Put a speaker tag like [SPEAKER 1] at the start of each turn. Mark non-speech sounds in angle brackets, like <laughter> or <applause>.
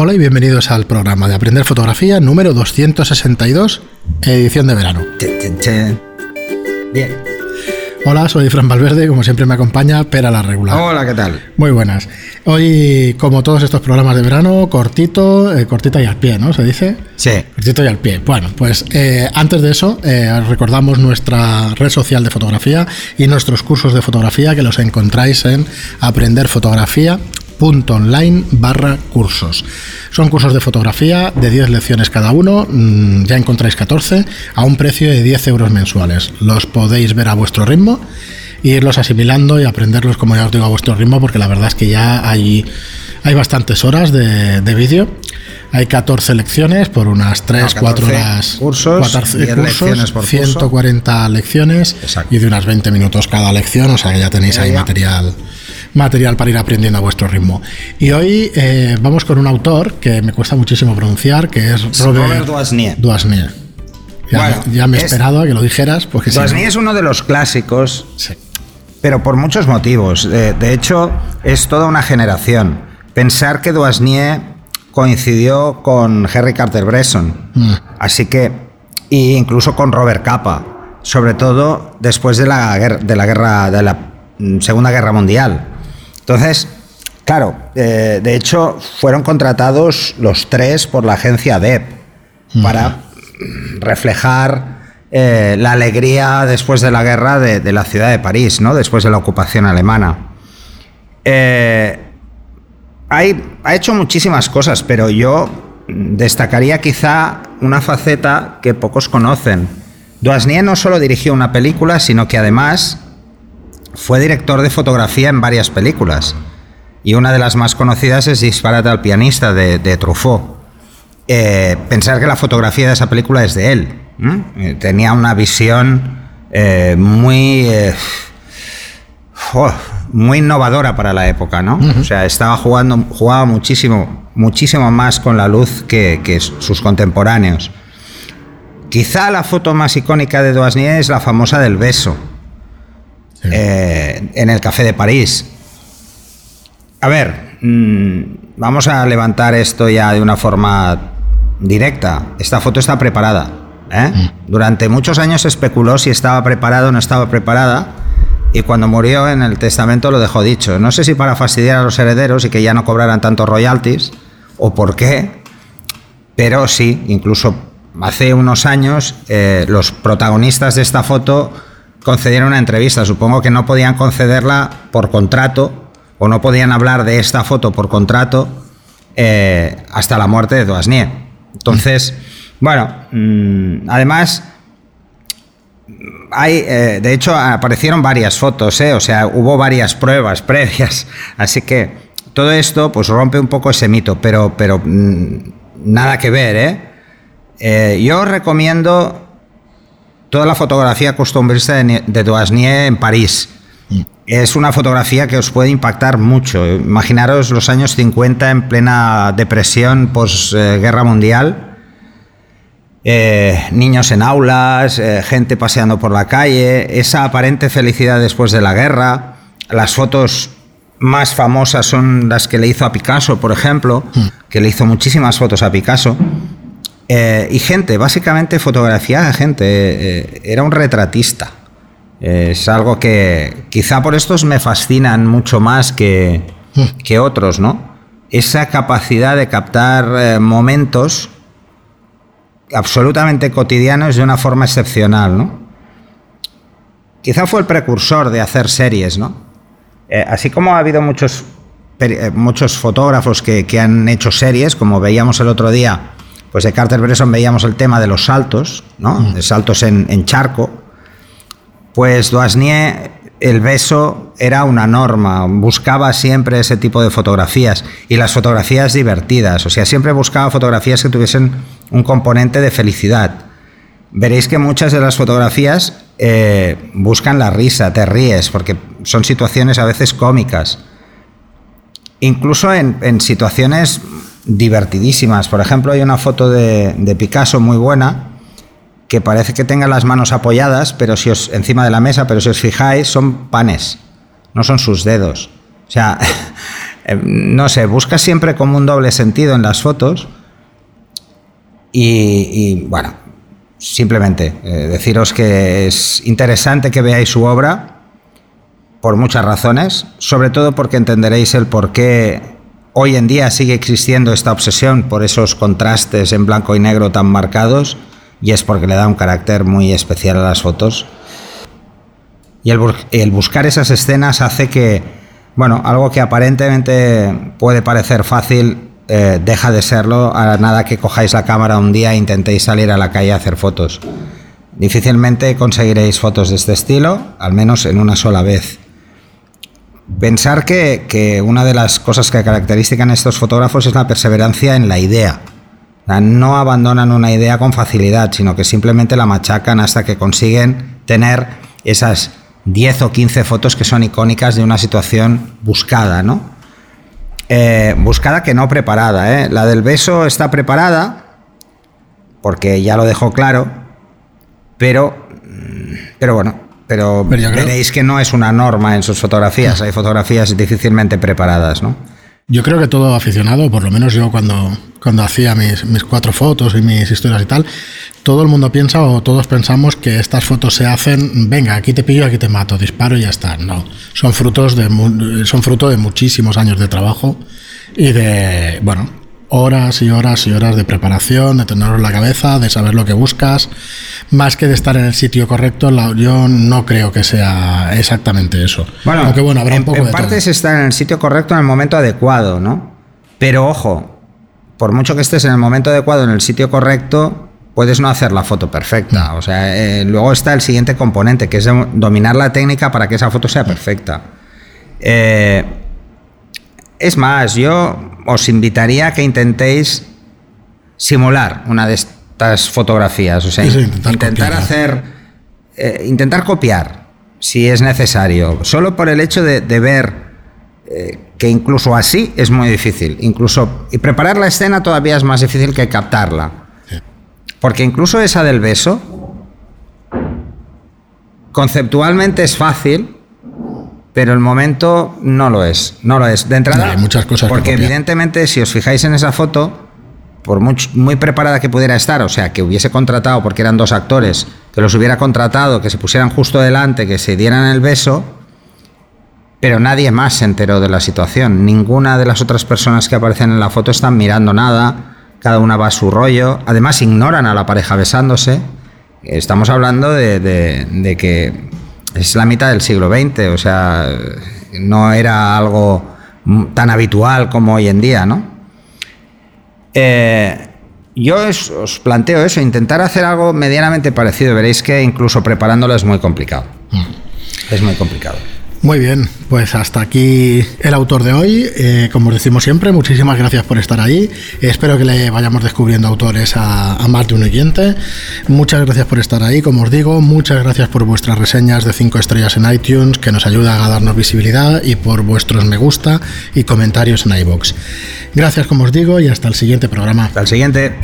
[SPEAKER 1] Hola y bienvenidos al programa de Aprender Fotografía número 262, edición de verano.
[SPEAKER 2] Bien.
[SPEAKER 1] Hola, soy Fran Valverde, como siempre me acompaña Pera la Regular.
[SPEAKER 2] Hola, ¿qué tal?
[SPEAKER 1] Muy buenas. Hoy, como todos estos programas de verano, cortito, eh, cortita y al pie, ¿no? ¿Se dice?
[SPEAKER 2] Sí.
[SPEAKER 1] Cortito y al pie. Bueno, pues eh, antes de eso, eh, recordamos nuestra red social de fotografía y nuestros cursos de fotografía que los encontráis en aprenderfotografía.online barra cursos. Son cursos de fotografía de 10 lecciones cada uno, mm, ya encontráis 14 a un precio de 10 euros mensuales. Los podéis ver a vuestro ritmo e irlos asimilando y aprenderlos, como ya os digo, a vuestro ritmo, porque la verdad es que ya hay, hay bastantes horas de, de vídeo. Hay 14 lecciones por unas 3,
[SPEAKER 2] No,
[SPEAKER 1] 4
[SPEAKER 2] 14
[SPEAKER 1] horas.
[SPEAKER 2] cursos,
[SPEAKER 1] 14
[SPEAKER 2] 10 lecciones por curso.
[SPEAKER 1] 140 lecciones
[SPEAKER 2] Exacto.
[SPEAKER 1] y de unas 20 minutos cada lección, o sea que ya tenéis
[SPEAKER 2] Ya,
[SPEAKER 1] ahí
[SPEAKER 2] ya.
[SPEAKER 1] material material para ir aprendiendo a vuestro ritmo. Y hoy eh, vamos con un autor que me cuesta muchísimo pronunciar, que es Robert,
[SPEAKER 2] Robert. Doisnier.
[SPEAKER 1] Ya,
[SPEAKER 2] Bueno,
[SPEAKER 1] me- ya me he
[SPEAKER 2] es-
[SPEAKER 1] esperado a que lo dijeras, porque si no-
[SPEAKER 2] es uno de los clásicos,
[SPEAKER 1] Sí.
[SPEAKER 2] pero por muchos motivos. Eh, de hecho, es toda una generación. Pensar que Doisnier coincidió con Harry Carter Bresson.
[SPEAKER 1] Mm.
[SPEAKER 2] Así que, e incluso con Robert Capa, sobre todo después de la guerra, de la, guerra, de la mm, Segunda Guerra Mundial. Entonces, claro, eh, de hecho, fueron contratados los tres por la agencia DEP para reflejar eh, la alegría después de la guerra de, de la ciudad de París, ¿no? después de la ocupación alemana. Eh, hay- ha hecho muchísimas cosas, pero yo destacaría quizá una faceta que pocos conocen. Doisnier no solo dirigió una película, sino que además fue director de fotografía en varias películas. Y una de las más conocidas es Disparate al pianista de, de Truffaut. Eh, pensar que la fotografía de esa película es de él. Eh, Tenía una visión eh, muy, oh, muy innovadora para la época, ¿no? O sea, estaba jugando, jugaba muchísimo, muchísimo más con la luz que, que sus contemporáneos. Quizá la foto más icónica de Doisnier es la famosa del beso
[SPEAKER 1] Sí.
[SPEAKER 2] eh, en el Café de París. A ver, mm, vamos a levantar esto ya de una forma directa. Esta foto está preparada. ¿eh? Durante muchos años se especuló si estaba preparada o no estaba preparada. Y cuando murió en el testamento lo dejó dicho. No sé si para fastidiar a los herederos y que ya no cobraran tantos royalties o por qué, pero sí, incluso hace unos años eh, los protagonistas de esta foto concedieron una entrevista. Supongo que no podían concederla por contrato o no podían hablar de esta foto por contrato eh, hasta la muerte de Doisnier. Entonces, bueno, mm, además hay, eh, de hecho, aparecieron varias fotos, ¿eh? o sea, hubo varias pruebas <laughs> previas, así que todo esto pues rompe un poco ese mito, pero, pero mm, nada que ver, ¿eh? Eh, yo recomiendo toda la fotografía costumbrista de, de Doisnier en París. Es una fotografía que os puede impactar mucho. Imaginaros los años 50 en plena depresión post-guerra mundial. Eh, niños en aulas, eh, gente paseando por la calle, esa aparente felicidad después de la guerra. Las fotos más famosas son las que le hizo a Picasso, por ejemplo, que le hizo muchísimas fotos a Picasso. Eh, y gente, básicamente fotografía gente. eh, era un retratista. Eh, es algo que quizá por estos me fascinan mucho más que, que otros, ¿no? Esa capacidad de captar eh, momentos absolutamente cotidianos de una forma excepcional, ¿no? Quizá fue el precursor de hacer series, ¿no? Eh, así como ha habido muchos, eh, muchos fotógrafos que, que han hecho series, como veíamos el otro día, pues de Carter Bresson veíamos el tema de los saltos, ¿no? De saltos en, en charco. Pues Doisnier, el beso era una norma, buscaba siempre ese tipo de fotografías y las fotografías divertidas, o sea, siempre buscaba fotografías que tuviesen un componente de felicidad. Veréis que muchas de las fotografías eh, buscan la risa, te ríes, porque son situaciones a veces cómicas. Incluso en, en situaciones divertidísimas. Por ejemplo, hay una foto de, Picasso muy buena que parece que tenga las manos apoyadas, pero si os encima de la mesa, pero si os fijáis son panes, no son sus dedos. O sea, <laughs> eh, no sé, buscas siempre como un doble sentido en las fotos. Y, bueno, simplemente eh, deciros que es interesante que veáis su obra por muchas razones, sobre todo porque entenderéis el por qué hoy en día sigue existiendo esta obsesión por esos contrastes en blanco y negro tan marcados y es porque le da un carácter muy especial a las fotos. Y el, buscar esas escenas hace que, bueno, algo que aparentemente puede parecer fácil, eh, deja de serlo a nada que cojáis la cámara un día e intentéis salir a la calle a hacer fotos. Difícilmente conseguiréis fotos de este estilo, al menos en una sola vez. Pensar que, una de las cosas que caracterizan a estos fotógrafos es la perseverancia en la idea. No abandonan una idea con facilidad, sino que simplemente la machacan hasta que consiguen tener esas 10 o 15 fotos que son icónicas de una situación buscada, ¿no? Eh, buscada que no preparada. ¿eh? La del beso está preparada, porque ya lo dejó claro, pero, mm, pero bueno, pero, veréis que no es una norma en sus fotografías. Hay fotografías difícilmente preparadas, ¿no?
[SPEAKER 1] Yo creo que todo aficionado, por lo menos yo cuando, cuando hacía mis, mis, cuatro fotos y mis historias y tal, todo el mundo piensa o todos pensamos que estas fotos se hacen, venga, aquí te pillo, aquí te mato, disparo y ya está. No, son frutos de son fruto de muchísimos años de trabajo y de, bueno, horas y horas y horas de preparación, de tenerlo en la cabeza, de saber lo que buscas, más que de estar en el sitio correcto, yo no creo que sea exactamente eso.
[SPEAKER 2] Bueno, Aunque bueno, habrá en, un poco en parte es estar en el sitio correcto en el momento adecuado, ¿no? Pero ojo, por mucho que estés en el momento adecuado, en el sitio correcto, puedes no hacer la foto perfecta. O sea, eh, luego está el siguiente componente, que es dominar la técnica para que esa foto sea perfecta. Eh, es más, yo os invitaría a que intentéis simular una de estas fotografías, o sea, intentar, hacer, eh, intentar copiar, si es necesario, solo por el hecho de, ver eh, que incluso así es muy difícil, incluso y preparar la escena todavía es más difícil que captarla, porque incluso esa del beso conceptualmente es fácil pero el momento no lo es, no lo es. De entrada,
[SPEAKER 1] hay muchas cosas
[SPEAKER 2] porque evidentemente si os fijáis en esa foto, por muy, muy, preparada que pudiera estar, o sea, que hubiese contratado, porque eran dos actores, que los hubiera contratado, que se pusieran justo delante, que se dieran el beso, pero nadie más se enteró de la situación. Ninguna de las otras personas que aparecen en la foto están mirando nada, cada una va a su rollo, además ignoran a la pareja besándose. Estamos hablando de, de que es la mitad del siglo XX, o sea, no era algo tan habitual como hoy en día, ¿no? Eh, yo os, planteo eso, intentar hacer algo medianamente parecido. Veréis que incluso preparándolo es muy complicado. Mm. Es muy complicado.
[SPEAKER 1] Muy bien, pues hasta aquí el autor de hoy. Eh, como os decimos siempre, muchísimas gracias por estar ahí. Espero que le vayamos descubriendo autores a, más de un oyente. Muchas gracias por estar ahí, como os digo. Muchas gracias por vuestras reseñas de 5 estrellas en iTunes, que nos ayudan a darnos visibilidad, y por vuestros me gusta y comentarios en iBox. Gracias, como os digo, y hasta el siguiente programa.
[SPEAKER 2] Hasta el siguiente.